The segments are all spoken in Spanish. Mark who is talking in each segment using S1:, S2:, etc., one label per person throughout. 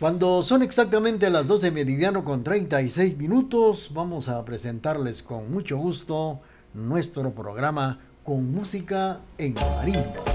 S1: Cuando son exactamente las 12 meridiano con 36 minutos, vamos a presentarles con mucho gusto nuestro programa con música en marimba.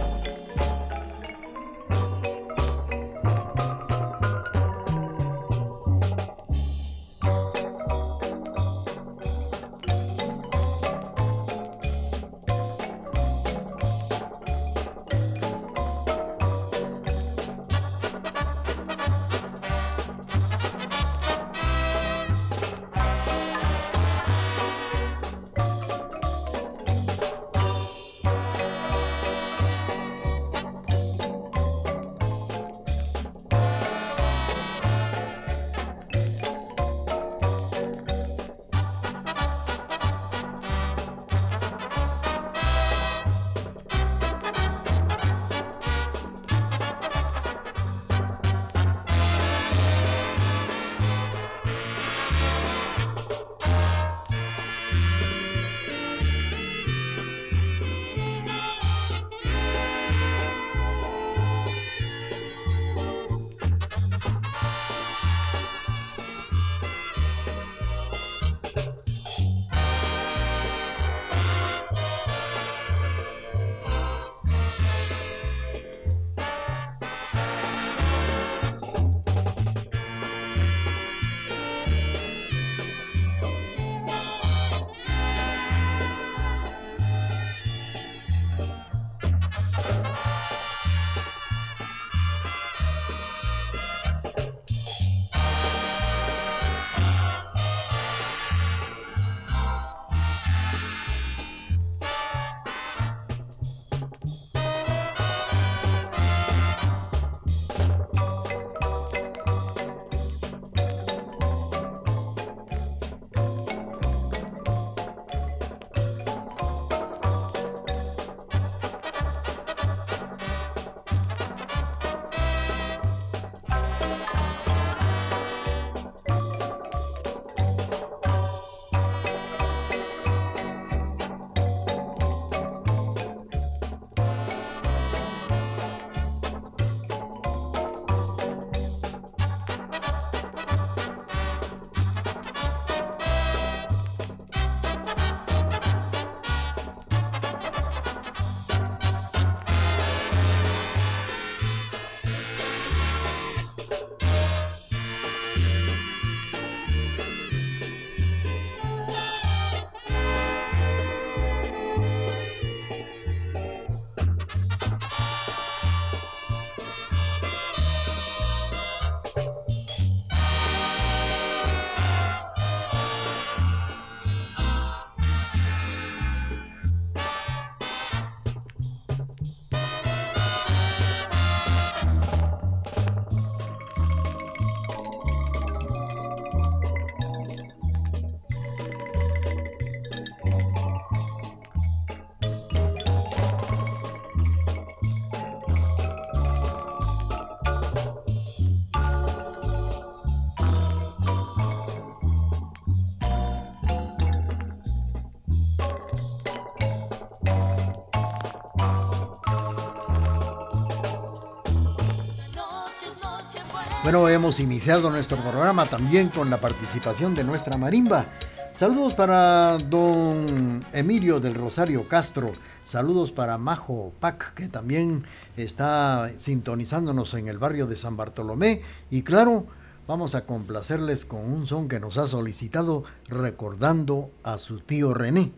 S1: Bueno, hemos iniciado nuestro programa también con la participación de nuestra marimba. Saludos para don Emilio del Rosario Castro. Saludos para Majo Pac, que también está sintonizándonos en el barrio de San Bartolomé. Y claro, vamos a complacerles con un son que nos ha solicitado recordando a su tío René.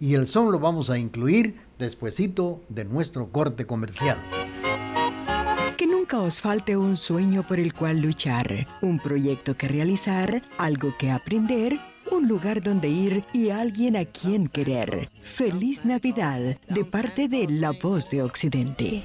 S1: Y el son lo vamos a incluir despuesito de nuestro corte comercial
S2: nunca os falte un sueño por el cual luchar, un proyecto que realizar, algo que aprender, un lugar donde ir y alguien a quien querer. Feliz Navidad de parte de La Voz de Occidente.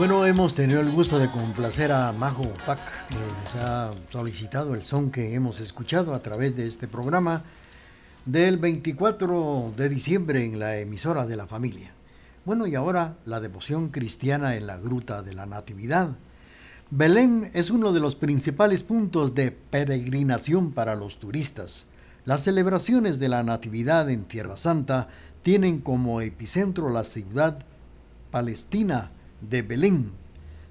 S1: Bueno, hemos tenido el gusto de complacer a Majo Pac, que nos ha solicitado el son que hemos escuchado a través de este programa del 24 de diciembre en la emisora de la familia. Bueno, y ahora la devoción cristiana en la Gruta de la Natividad. Belén es uno de los principales puntos de peregrinación para los turistas. Las celebraciones de la Natividad en Tierra Santa tienen como epicentro la ciudad palestina de Belén,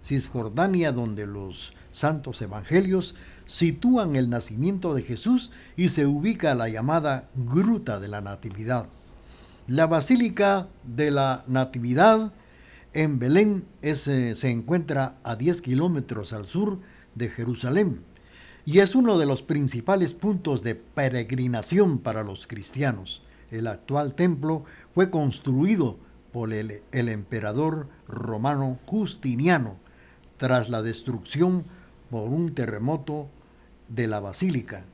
S1: Cisjordania, donde los santos evangelios sitúan el nacimiento de Jesús y se ubica la llamada Gruta de la Natividad. La Basílica de la Natividad en Belén eh, se encuentra a 10 kilómetros al sur de Jerusalén y es uno de los principales puntos de peregrinación para los cristianos. El actual templo fue construido por el, emperador romano Justiniano tras la destrucción por un terremoto de la basílica,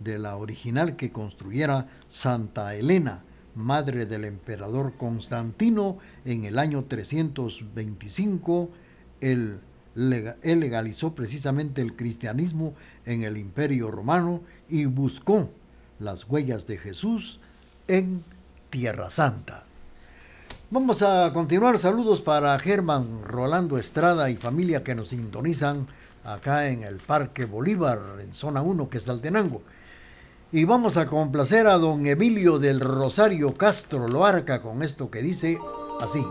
S1: de la original que construyera Santa Elena, madre del emperador Constantino, en el año 325. Él, él legalizó precisamente el cristianismo en el imperio romano y buscó las huellas de Jesús en Tierra Santa. Vamos a continuar. Saludos para Germán, Rolando Estrada y familia que nos sintonizan acá en el Parque Bolívar, en zona 1, que es Altenango. Y vamos a complacer a don Emilio del Rosario Castro Loarca con esto que dice así.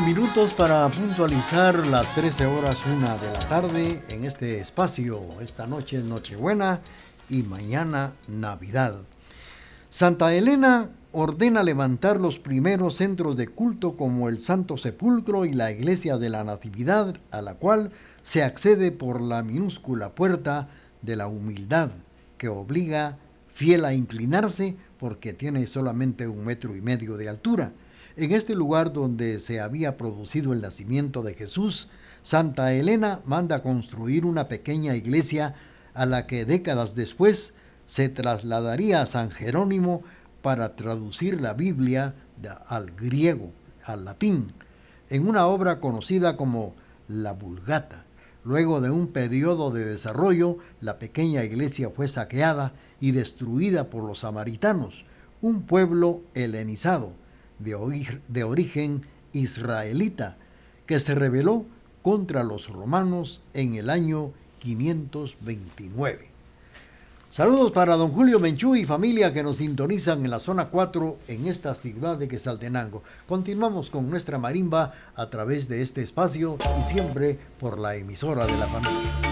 S1: Minutos para puntualizar las 13 horas una de la tarde en este espacio. Esta noche es Nochebuena y mañana Navidad. Santa Elena ordena levantar los primeros centros de culto como el Santo Sepulcro y la Iglesia de la Natividad, a la cual se accede por la minúscula puerta de la humildad, que obliga fiel a inclinarse porque tiene solamente un metro y medio de altura. En este lugar donde se había producido el nacimiento de Jesús, Santa Elena manda construir una pequeña iglesia a la que décadas después se trasladaría a San Jerónimo para traducir la Biblia al griego, al latín, en una obra conocida como la Vulgata. Luego de un periodo de desarrollo, la pequeña iglesia fue saqueada y destruida por los samaritanos, un pueblo helenizado de, origen israelita, que se rebeló contra los romanos en el año 529. Saludos para don Julio Menchú y familia que nos sintonizan en la zona 4 en esta ciudad de Quesaltenango. Continuamos con nuestra marimba a través de este espacio y siempre por la emisora de la familia.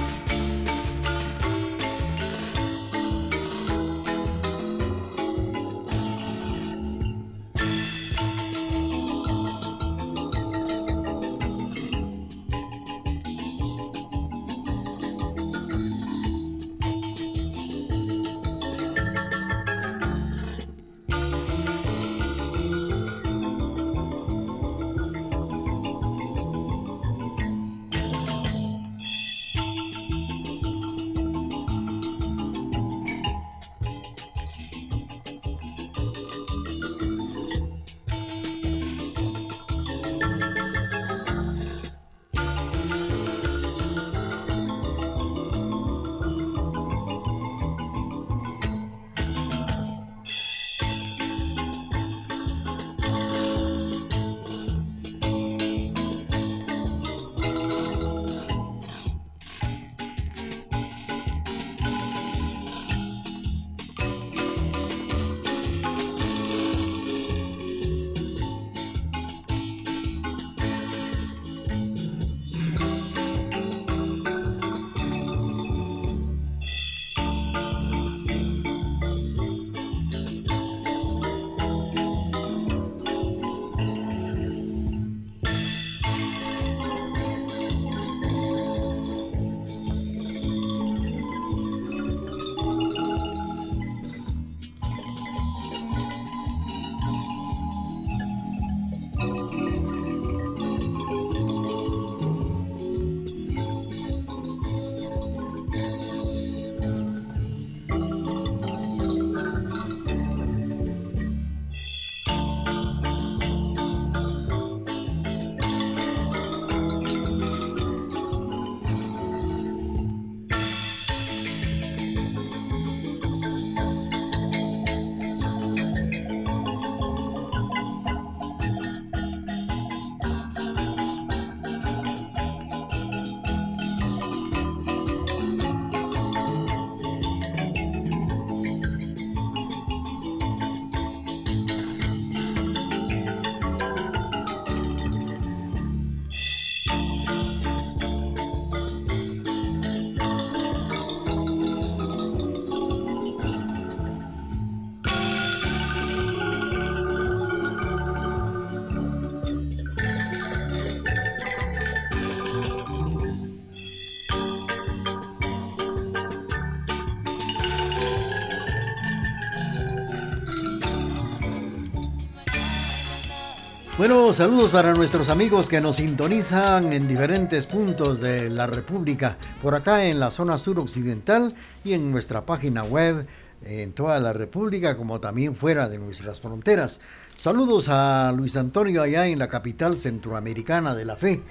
S1: Bueno, saludos para nuestros amigos que nos sintonizan en diferentes puntos de la República, por acá en la zona suroccidental y en nuestra página web en toda la República, como también fuera de nuestras fronteras. Saludos a Luis Antonio allá en la capital centroamericana de la fe,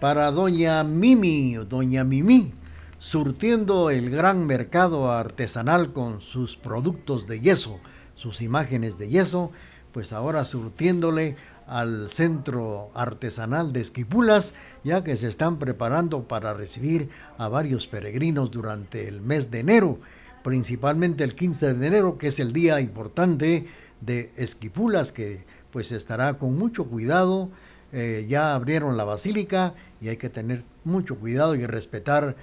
S1: para doña Mimi, doña Mimi, surtiendo el gran mercado artesanal con sus productos de yeso, sus imágenes de yeso, pues ahora surtiéndole al Centro Artesanal de Esquipulas, ya que se están preparando para recibir a varios peregrinos durante el mes de enero, principalmente el 15 de enero, que es el día importante de Esquipulas, que pues estará con mucho cuidado eh, ya abrieron la basílica y hay que tener mucho cuidado y respetar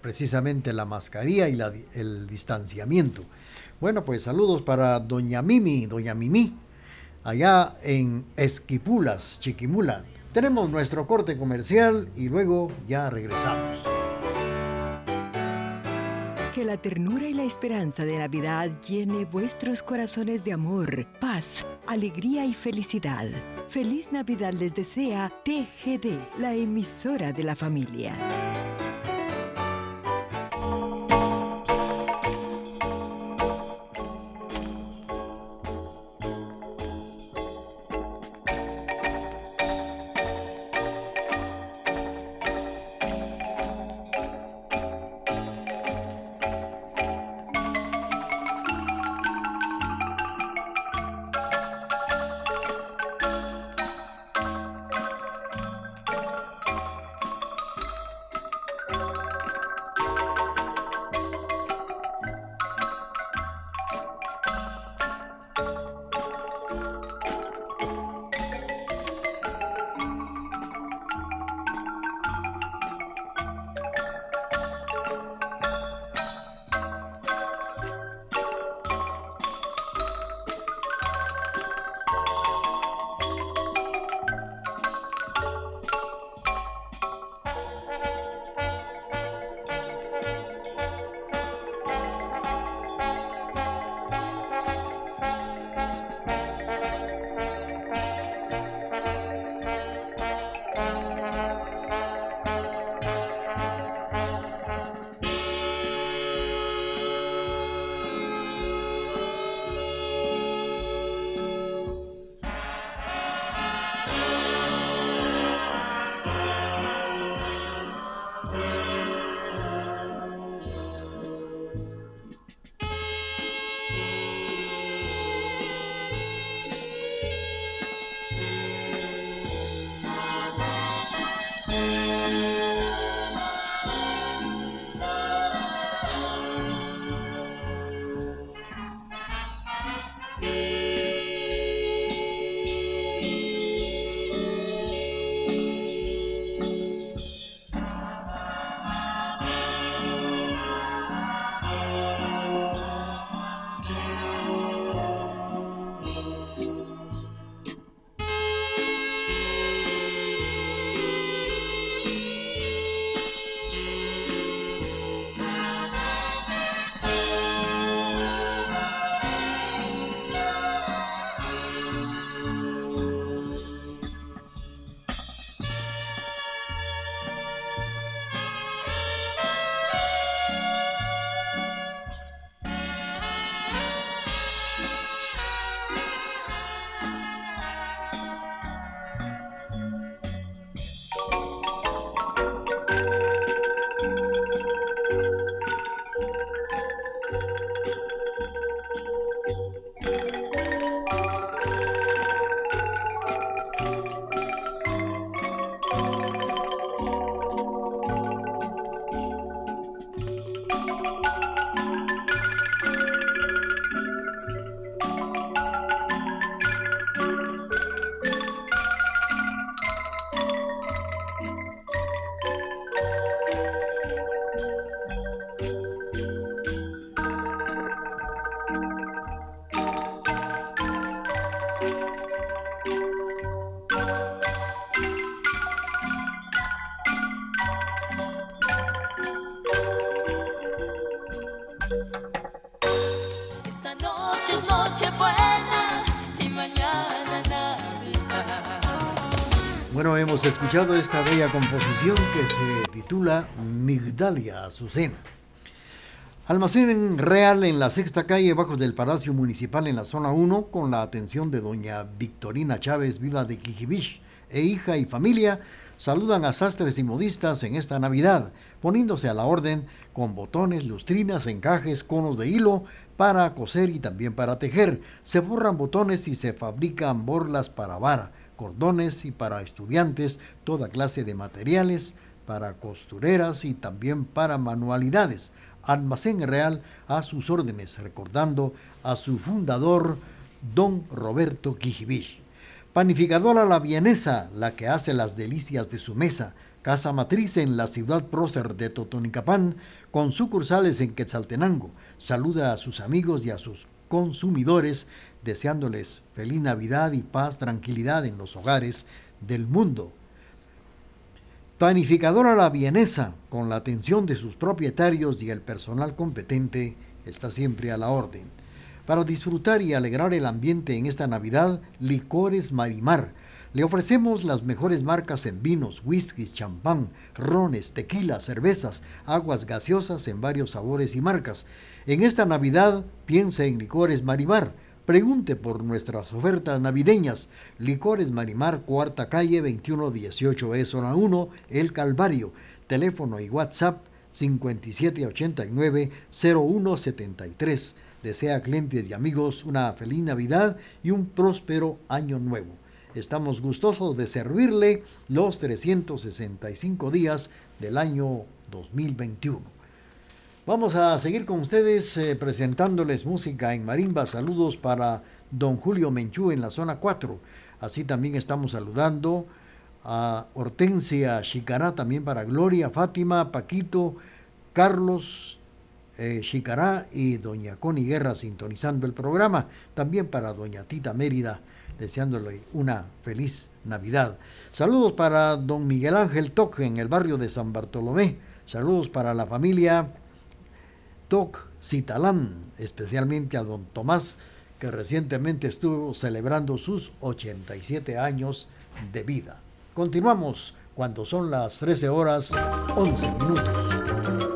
S1: precisamente la mascarilla y el distanciamiento. Bueno, pues saludos para doña Mimi, doña Mimi, allá en Esquipulas, Chiquimula. Tenemos nuestro corte comercial y luego ya regresamos.
S2: Que la ternura y la esperanza de Navidad llene vuestros corazones de amor, paz, alegría y felicidad. Feliz Navidad les desea TGD, la emisora de la familia.
S1: Escuchado esta bella composición que se titula Migdalia Azucena. Almacén real en la sexta calle, bajo del Palacio Municipal en la zona 1, con la atención de doña Victorina Chávez, viuda de Quijibich, e hija y familia, saludan a sastres y modistas en esta Navidad, poniéndose a la orden con botones, lustrinas, encajes, conos de hilo para coser y también para tejer. Se borran botones y se fabrican borlas para vara cordones y para estudiantes, toda clase de materiales, para costureras y también para manualidades. Almacén Real a sus órdenes, recordando a su fundador, don Roberto Quijibí. Panificadora La Vienesa, la que hace las delicias de su mesa. Casa matriz en la ciudad prócer de Totonicapán, con sucursales en Quetzaltenango. Saluda a sus amigos y a sus consumidores, deseándoles feliz Navidad y paz, tranquilidad en los hogares del mundo. Panificadora La Vienesa, con la atención de sus propietarios y el personal competente, está siempre a la orden. Para disfrutar y alegrar el ambiente en esta Navidad, Licores Marimar. Le ofrecemos las mejores marcas en vinos, whiskies, champán, rones, tequilas, cervezas, aguas gaseosas en varios sabores y marcas. En esta Navidad, piensa en Licores Marimar Pregunte por nuestras ofertas navideñas. Licores Marimar, cuarta calle, 2118E, zona 1, El Calvario. Teléfono y WhatsApp 5789-0173. Desea clientes y amigos una feliz Navidad y un próspero año nuevo. Estamos gustosos de servirle los 365 días del año 2021. Vamos a seguir con ustedes eh, presentándoles música en marimba. Saludos para don Julio Menchú en la zona 4. Así también estamos saludando a Hortensia Chicará, también para Gloria, Fátima, Paquito, Carlos eh, y doña Connie Guerra sintonizando el programa. También para doña Tita Mérida, deseándole una feliz Navidad. Saludos para don Miguel Ángel Toque en el barrio de San Bartolomé. Saludos para la familia Toc Citalán, especialmente a don Tomás, que recientemente estuvo celebrando sus 87 años de vida. Continuamos cuando son las 13 horas 11 minutos.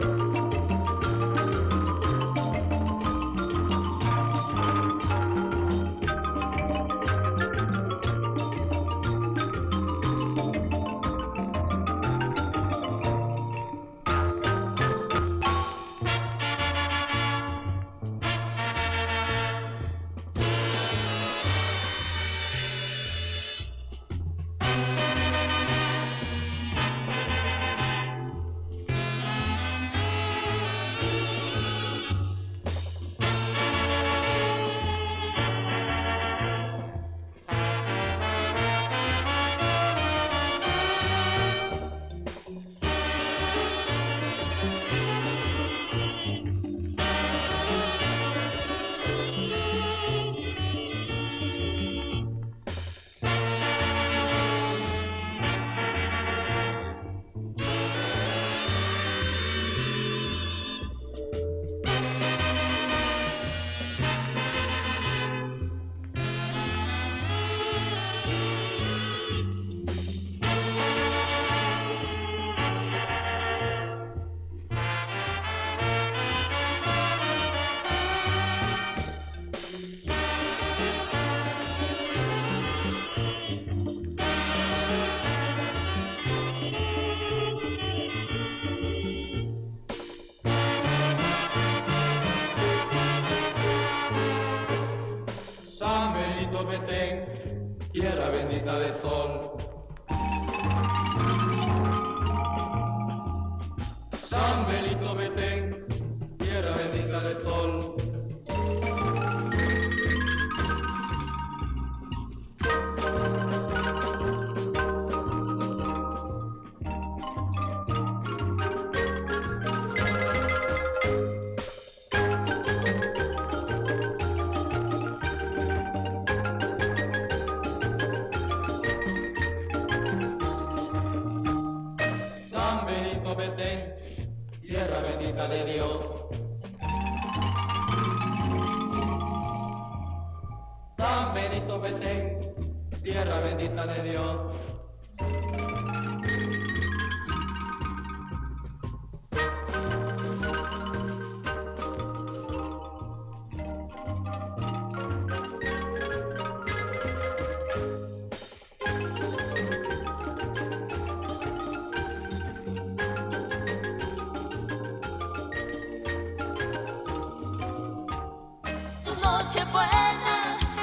S3: Tierra bendita de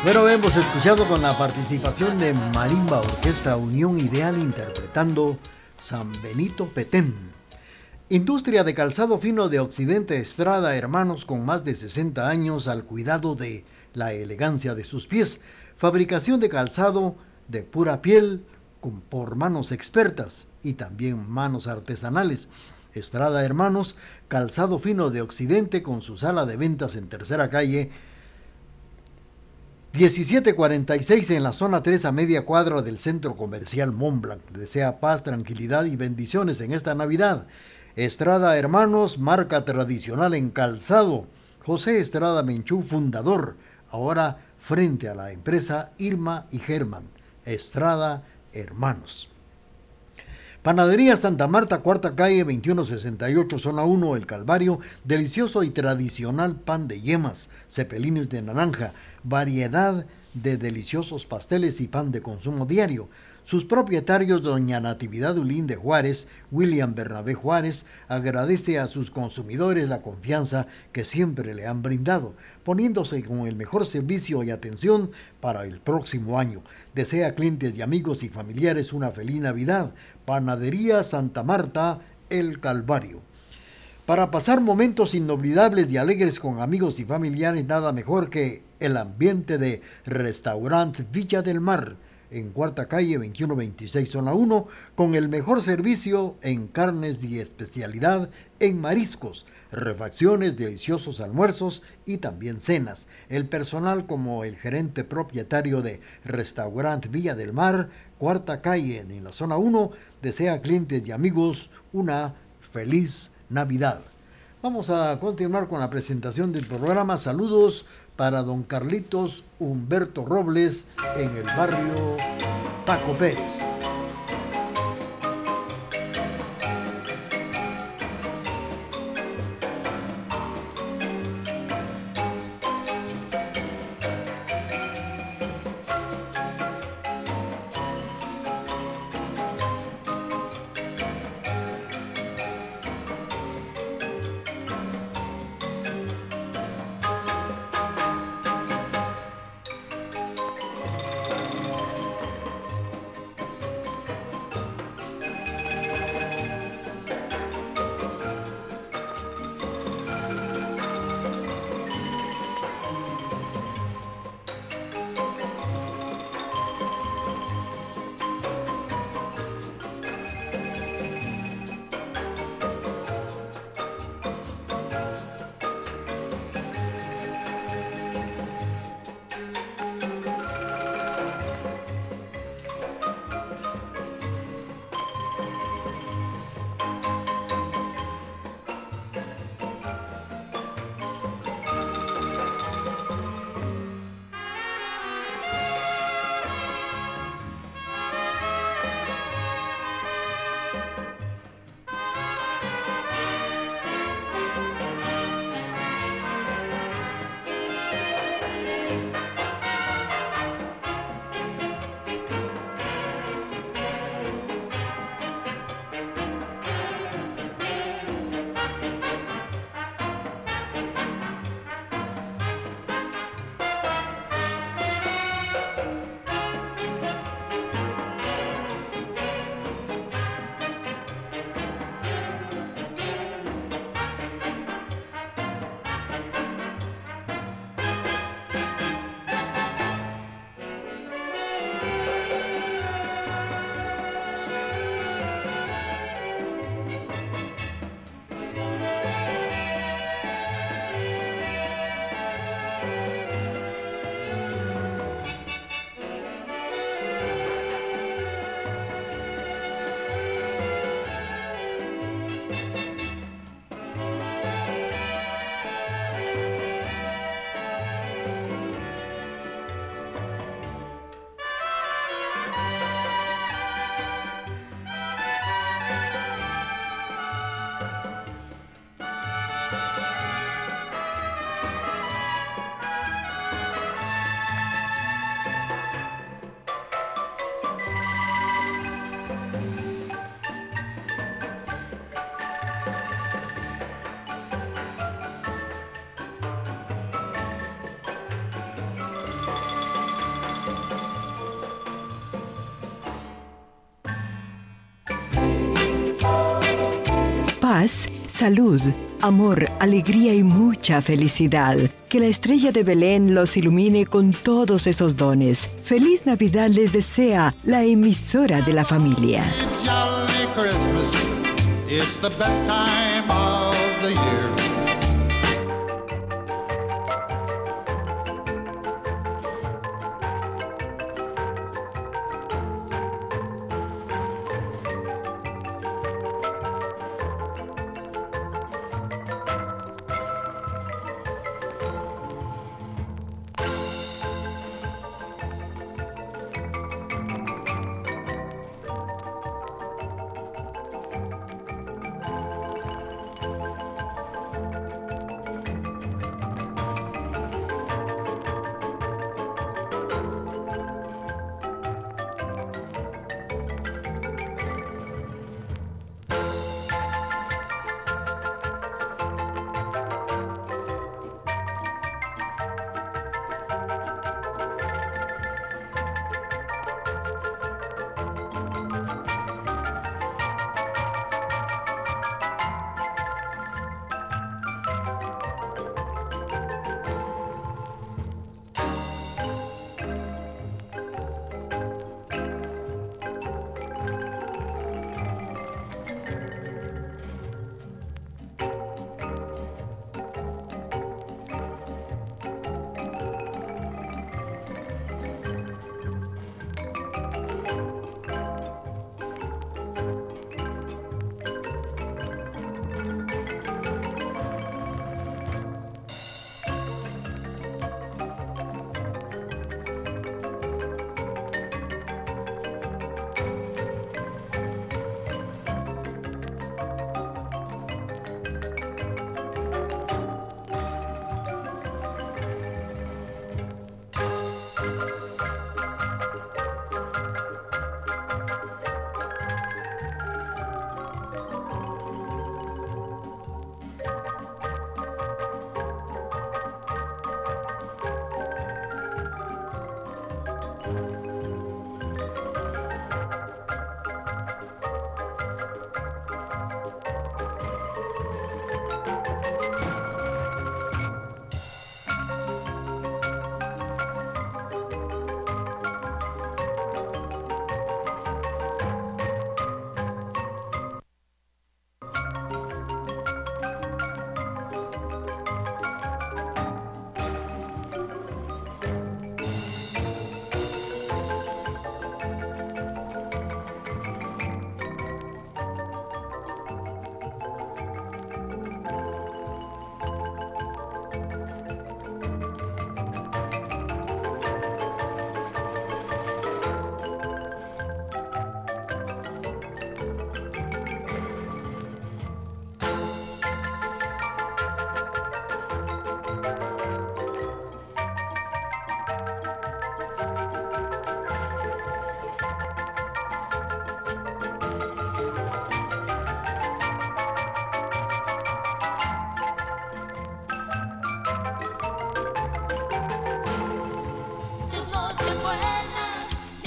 S1: Bueno, hemos escuchado con la participación de Marimba Orquesta Unión Ideal interpretando San Benito Petén. Industria de calzado fino de Occidente Estrada, hermanos con más de 60 años al cuidado de la elegancia de sus pies. Fabricación de calzado de pura piel por manos expertas y también manos artesanales. Estrada Hermanos, calzado fino de Occidente con su sala de ventas en tercera calle 1746 en la zona 3 a media cuadra del centro comercial Montblanc. Desea paz, tranquilidad y bendiciones en esta Navidad. Estrada Hermanos, marca tradicional en calzado. José Estrada Menchú, fundador, ahora frente a la empresa Irma y Germán. Estrada Hermanos. Panadería Santa Marta, cuarta calle, 2168, zona 1, El Calvario. Delicioso y tradicional pan de yemas, cepelines de naranja, variedad de deliciosos pasteles y pan de consumo diario. Sus propietarios, doña Natividad Ulín de Juárez, William Bernabé Juárez, agradece a sus consumidores la confianza que siempre le han brindado, poniéndose con el mejor servicio y atención para el próximo año. Desea clientes y amigos y familiares una feliz Navidad. Panadería Santa Marta, El Calvario. Para pasar momentos inolvidables y alegres con amigos y familiares, nada mejor que el ambiente de Restaurant Villa del Mar en Cuarta Calle 2126 Zona 1, con el mejor servicio en carnes y especialidad en mariscos, refacciones, deliciosos almuerzos y también cenas. El personal como el gerente propietario de Restaurant Villa del Mar, Cuarta Calle en la Zona 1, desea a clientes y amigos una feliz Navidad. Vamos a continuar con la presentación del programa. Saludos para don Carlitos Humberto Robles en el barrio Paco Pérez.
S2: Salud, amor, alegría y mucha felicidad. Que la estrella de Belén los ilumine con todos esos dones. Feliz Navidad les desea la emisora de la familia.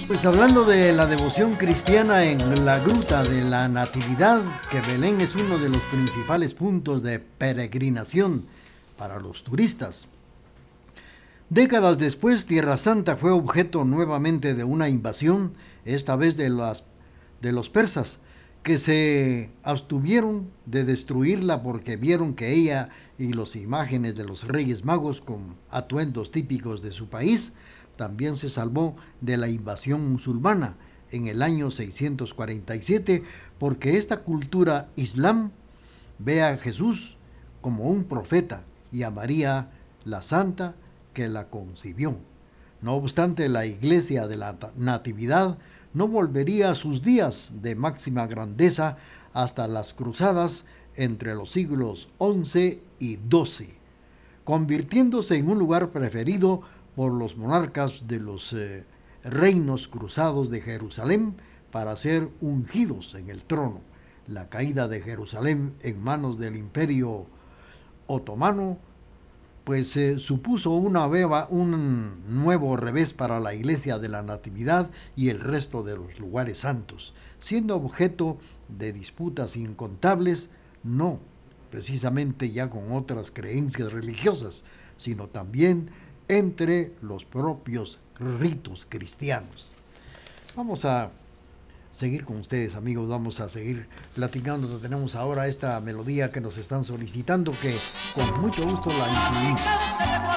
S1: Pues hablando de la devoción cristiana en la gruta de la Natividad, que Belén es uno de los principales puntos de peregrinación para los turistas. Décadas después, Tierra Santa fue objeto nuevamente de una invasión, esta vez de, de los persas, que se abstuvieron de destruirla porque vieron que ella y las imágenes de los reyes magos con atuendos típicos de su país también se salvó de la invasión musulmana en el año 647 porque esta cultura islam ve a Jesús como un profeta y a María la santa que la concibió. No obstante, la iglesia de la Natividad no volvería a sus días de máxima grandeza hasta las cruzadas entre los siglos XI y XII, convirtiéndose en un lugar preferido por los monarcas de los eh, reinos cruzados de Jerusalén para ser ungidos en el trono. La caída de Jerusalén en manos del imperio otomano pues eh, supuso una beba, un nuevo revés para la iglesia de la Natividad y el resto de los lugares santos, siendo objeto de disputas incontables, no precisamente ya con otras creencias religiosas, sino también entre los propios ritos cristianos. Vamos a seguir con ustedes, amigos. Vamos a seguir platicando. Tenemos ahora esta melodía que nos están solicitando, que con mucho gusto la incluimos.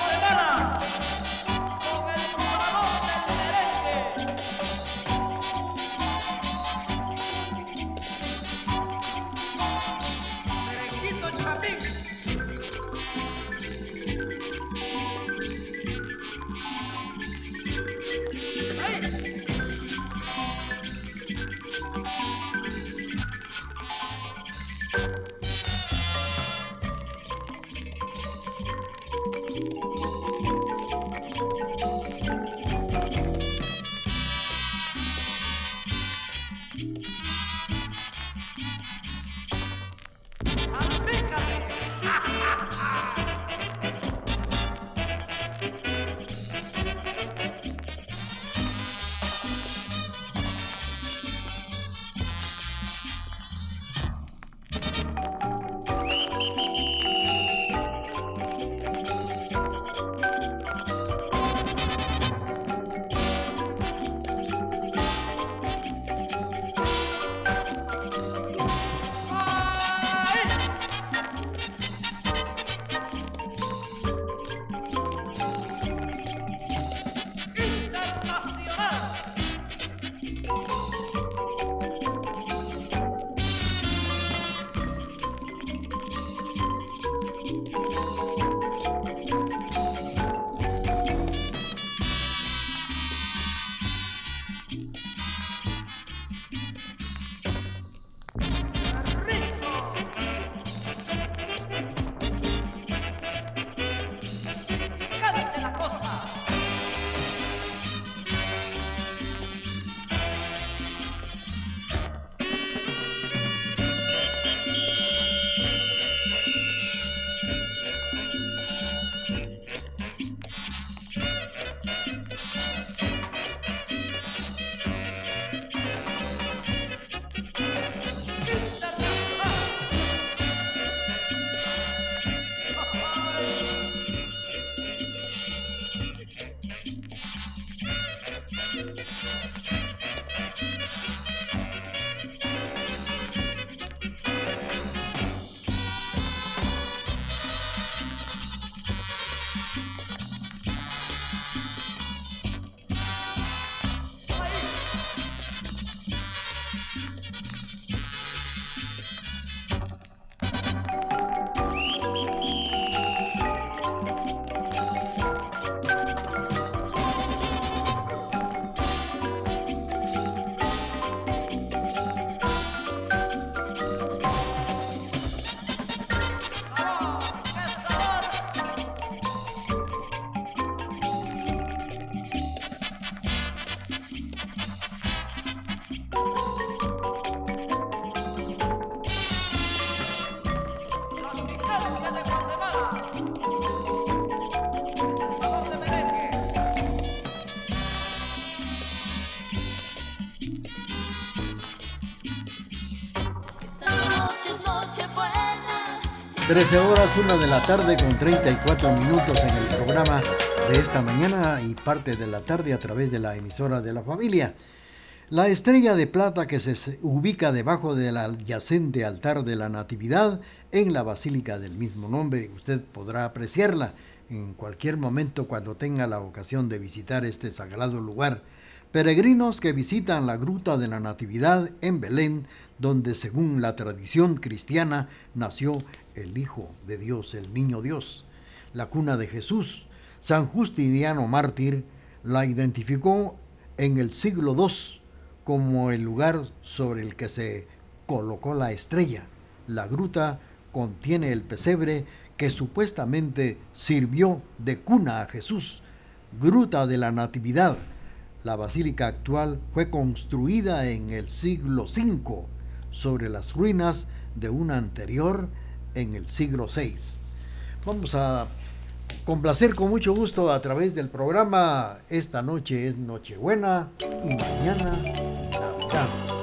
S1: 13 horas, 1 de la tarde con 34 minutos en el programa de esta mañana y parte de la tarde a través de la emisora de la familia. La estrella de plata que se ubica debajo del adyacente altar de la Natividad en la basílica del mismo nombre. Usted podrá apreciarla en cualquier momento cuando tenga la ocasión de visitar este sagrado lugar. Peregrinos que visitan la Gruta de la Natividad en Belén, donde según la tradición cristiana nació el Hijo de Dios, el Niño Dios. La cuna de Jesús, San Justiniano Mártir, la identificó en el siglo II como el lugar sobre el que se colocó la estrella. La gruta contiene el pesebre que supuestamente sirvió de cuna a Jesús, Gruta de la Natividad. La basílica actual fue construida en el siglo V sobre las ruinas de una anterior en el siglo VI. Vamos a complacer con mucho gusto a través del programa Esta noche es Nochebuena y mañana Navidad.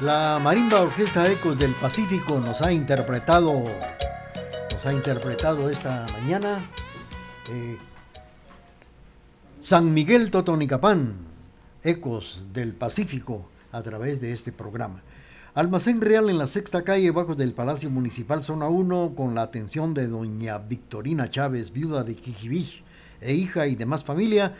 S1: La Marimba Orquesta Ecos del Pacífico nos ha interpretado, nos ha interpretado esta mañana eh, San Miguel Totonicapán, Ecos del Pacífico, a través de este programa. Almacén Real en la sexta calle, bajo del Palacio Municipal, zona 1, con la atención de doña Victorina Chávez, viuda de Quijibich, e hija y demás familia,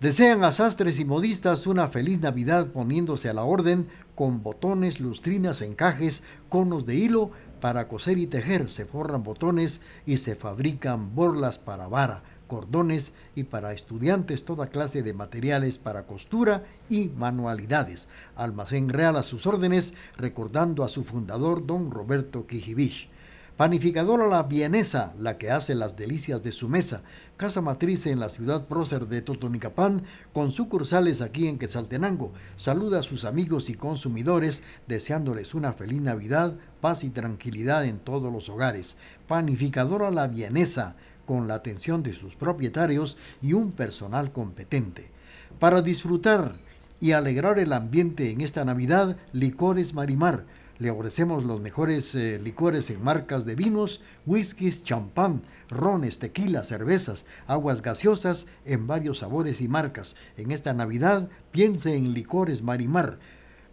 S1: Desean a sastres y modistas una feliz Navidad poniéndose a la orden con botones, lustrinas, encajes, conos de hilo para coser y tejer. Se forran botones y se fabrican borlas para vara, cordones y para estudiantes toda clase de materiales para costura y manualidades. Almacén Real a sus órdenes, recordando a su fundador, don Roberto Quijibich. Panificadora La Vienesa, la que hace las delicias de su mesa. Casa matriz en la ciudad prócer de Totonicapán, con sucursales aquí en Quetzaltenango. Saluda a sus amigos y consumidores, deseándoles una feliz Navidad, paz y tranquilidad en todos los hogares. Panificadora La Vienesa, con la atención de sus propietarios y un personal competente. Para disfrutar y alegrar el ambiente en esta Navidad, Licores Marimar le ofrecemos los mejores eh, licores en marcas de vinos, whiskies, champán, rones, tequilas, cervezas, aguas gaseosas en varios sabores y marcas. En esta Navidad piense en Licores Marimar.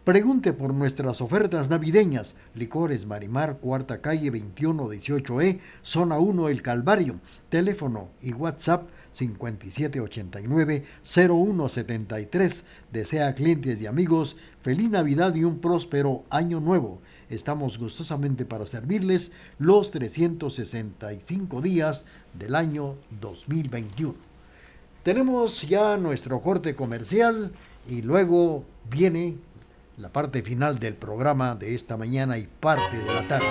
S1: Pregunte por nuestras ofertas navideñas. Licores Marimar, cuarta calle 2118E, zona 1 El Calvario. Teléfono y WhatsApp 5789-0173. Desea clientes y amigos feliz Navidad y un próspero año nuevo. Estamos gustosamente para servirles los 365 días del año 2021. Tenemos ya nuestro corte comercial y luego viene la parte final del programa de esta mañana y parte de la tarde.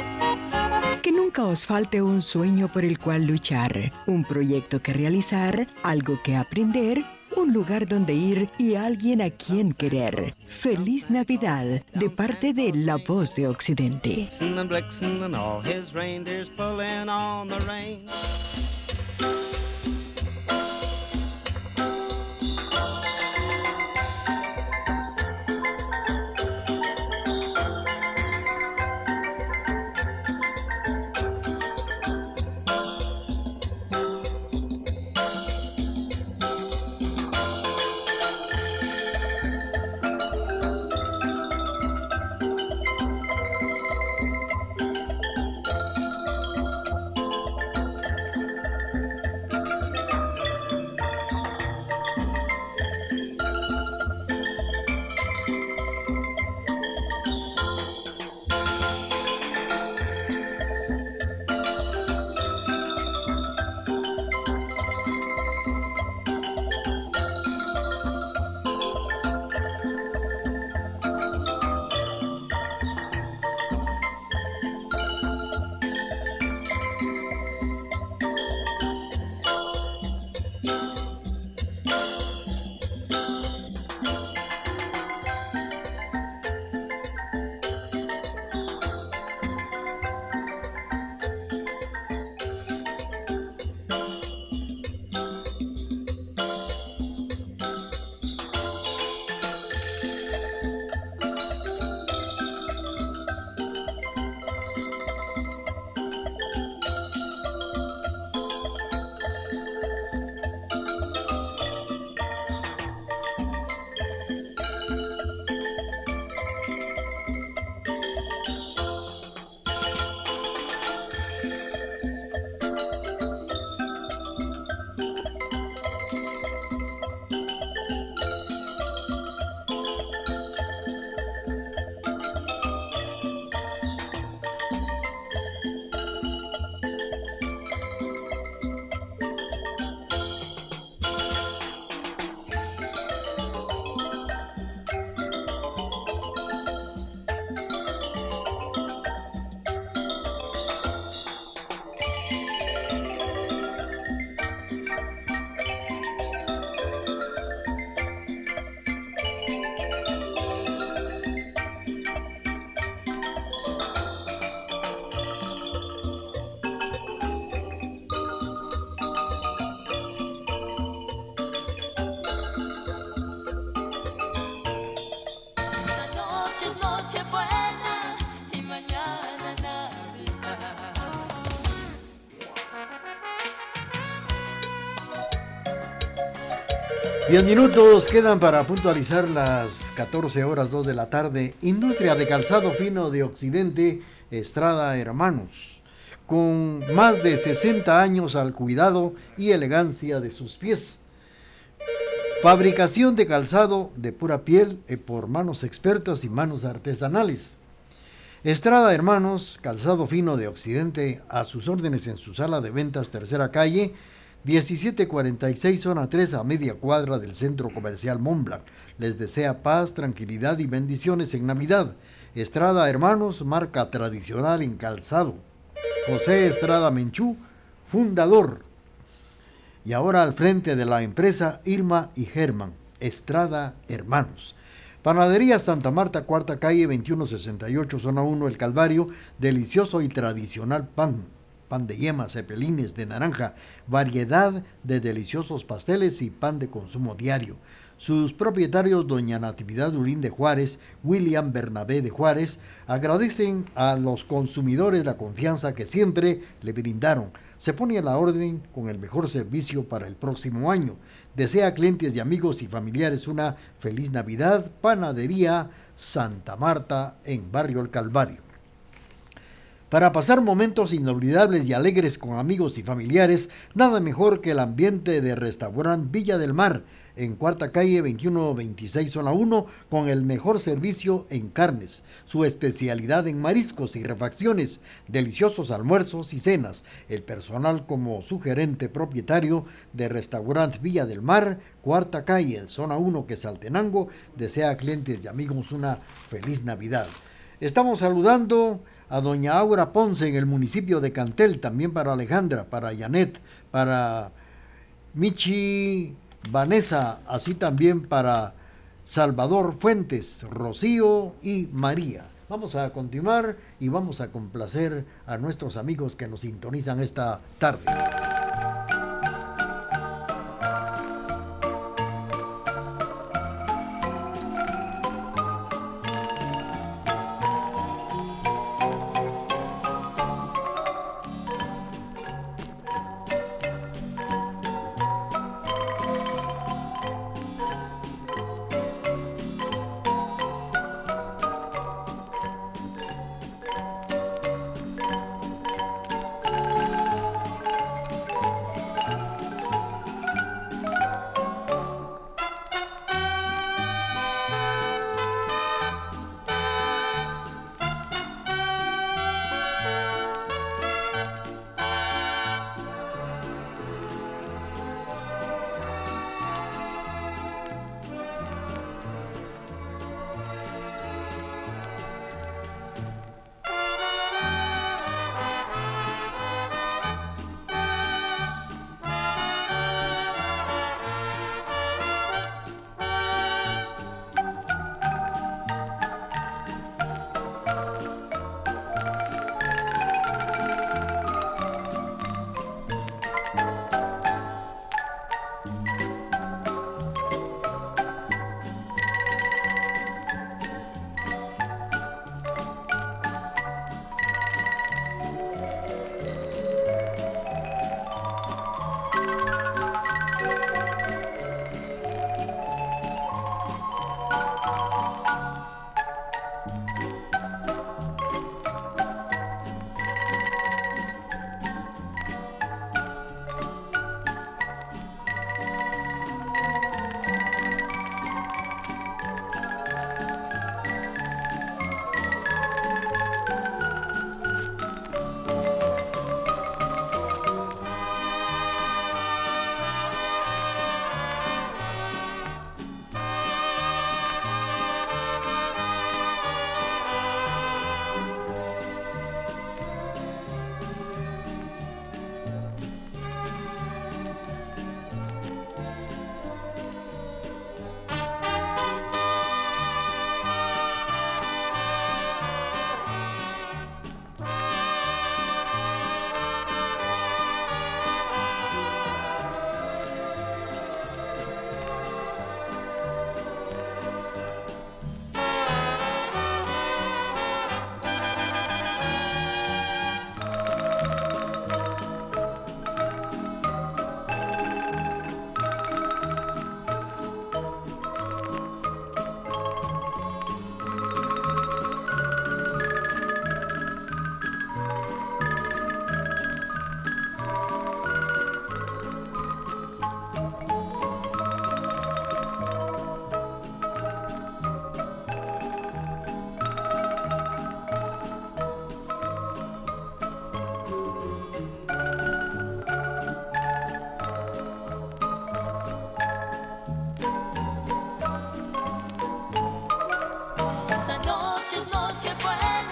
S2: Que nunca os falte un sueño por el cual luchar, un proyecto que realizar, algo que aprender, un lugar donde ir y alguien a quien querer. Feliz Navidad de parte de La Voz de Occidente.
S1: 10 minutos quedan para puntualizar las 14 horas 2 de la tarde. Industria de calzado fino de Occidente, Estrada Hermanos. Con más de 60 años al cuidado y elegancia de sus pies. Fabricación de calzado de pura piel eh, por manos expertas y manos artesanales. Estrada Hermanos, calzado fino de Occidente, a sus órdenes en su sala de ventas Tercera Calle, 1746 zona 3 a media cuadra del centro comercial Montblanc. Les desea paz, tranquilidad y bendiciones en Navidad. Estrada Hermanos, marca tradicional en calzado. José Estrada Menchú, fundador. Y ahora al frente de la empresa Irma y Germán, Estrada Hermanos. Panadería Santa Marta, cuarta calle, 2168, zona 1, El Calvario. Delicioso y tradicional pan pan de yema, cepelines de naranja, variedad de deliciosos pasteles y pan de consumo diario. Sus propietarios, doña Natividad Urín de Juárez, William Bernabé de Juárez, agradecen a los consumidores la confianza que siempre le brindaron. Se pone a la orden con el mejor servicio para el próximo año. Desea a clientes y amigos y familiares una feliz Navidad. Panadería Santa Marta en Barrio El Calvario. Para pasar momentos inolvidables y alegres con amigos y familiares, nada mejor que el ambiente de restaurante Villa del Mar, en cuarta calle 2126 zona 1, con el mejor servicio en carnes, su especialidad en mariscos y refacciones, deliciosos almuerzos y cenas, el personal como su gerente propietario de restaurante Villa del Mar, cuarta calle, zona 1, que Saltenango, desea a clientes y amigos una feliz Navidad. Estamos saludando a doña Aura Ponce en el municipio de Cantel, también para Alejandra, para Janet, para Michi Vanessa, así también para Salvador Fuentes, Rocío y María. Vamos a continuar y vamos a complacer a nuestros amigos que nos sintonizan esta tarde.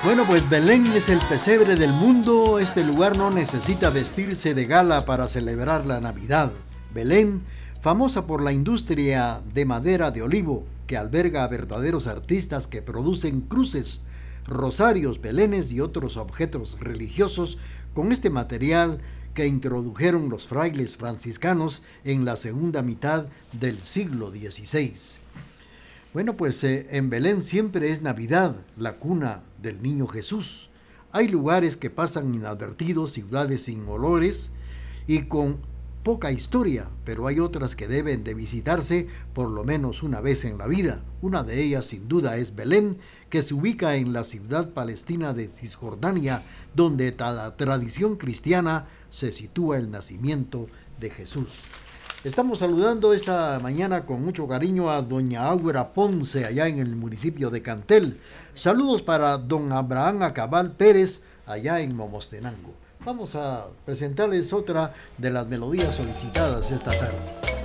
S1: Bueno, pues Belén es el pesebre del mundo. Este lugar no necesita vestirse de gala para celebrar la Navidad. Belén, famosa por la industria de madera de olivo, que alberga a verdaderos artistas que producen cruces, rosarios, belenes y otros objetos religiosos con este material que introdujeron los frailes franciscanos en la segunda mitad del siglo XVI. Bueno, pues eh, en Belén siempre es Navidad, la cuna del niño Jesús. Hay lugares que pasan inadvertidos, ciudades sin olores y con poca historia, pero hay otras que deben de visitarse por lo menos una vez en la vida. Una de ellas sin duda es Belén, que se ubica en la ciudad palestina de Cisjordania, donde la tradición cristiana se sitúa el nacimiento de Jesús. Estamos saludando esta mañana con mucho cariño a doña Aura Ponce, allá en el municipio de Cantel. Saludos para don Abraham Acabal Pérez, allá en Momostenango. Vamos a presentarles otra de las melodías solicitadas esta tarde.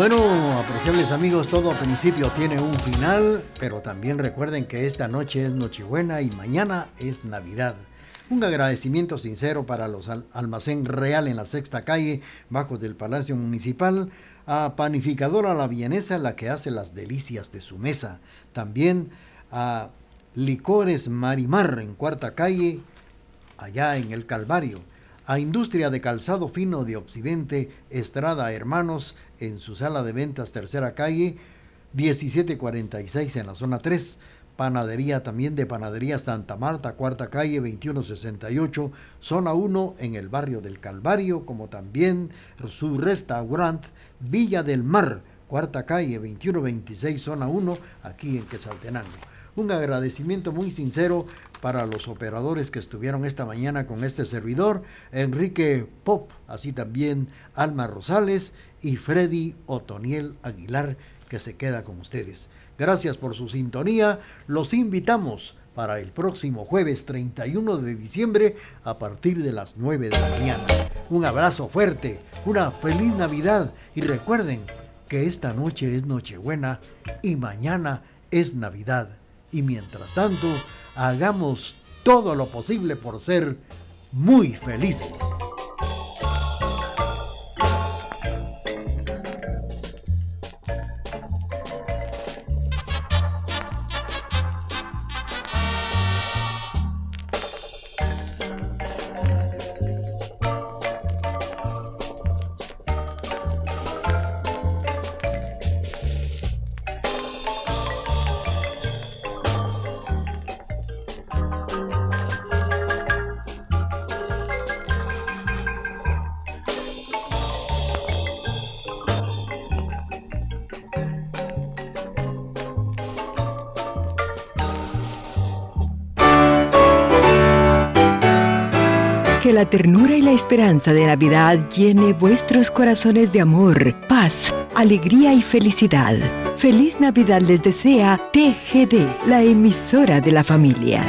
S1: Bueno, apreciables amigos, todo principio tiene un final, pero también recuerden que esta noche es Nochebuena y mañana es Navidad. Un agradecimiento sincero para los almacén real en la sexta calle, bajo del Palacio Municipal, a Panificadora La Vienesa, la que hace las delicias de su mesa. También a Licores Marimar en cuarta calle, allá en el Calvario. A Industria de Calzado Fino de Occidente, Estrada Hermanos, en su sala de ventas tercera calle, 1746 en la zona 3 Panadería también de Panadería Santa Marta, cuarta calle 2168, zona 1 en el barrio del Calvario, como también su restaurante Villa del Mar, cuarta calle 2126, zona 1, aquí en Quetzaltenango. Un agradecimiento muy sincero para los operadores que estuvieron esta mañana con este servidor, Enrique Pop, así también Alma Rosales y Freddy Otoniel Aguilar, que se queda con ustedes. Gracias por su sintonía. Los invitamos para el próximo jueves 31 de diciembre a partir de las 9 de la mañana. Un abrazo fuerte, una feliz Navidad y recuerden que esta noche es Nochebuena y mañana es Navidad. Y mientras tanto, hagamos todo lo posible por ser muy felices.
S2: La ternura y la esperanza de Navidad llene vuestros corazones de amor, paz, alegría y felicidad. Feliz Navidad les desea TGD, la emisora de la familia.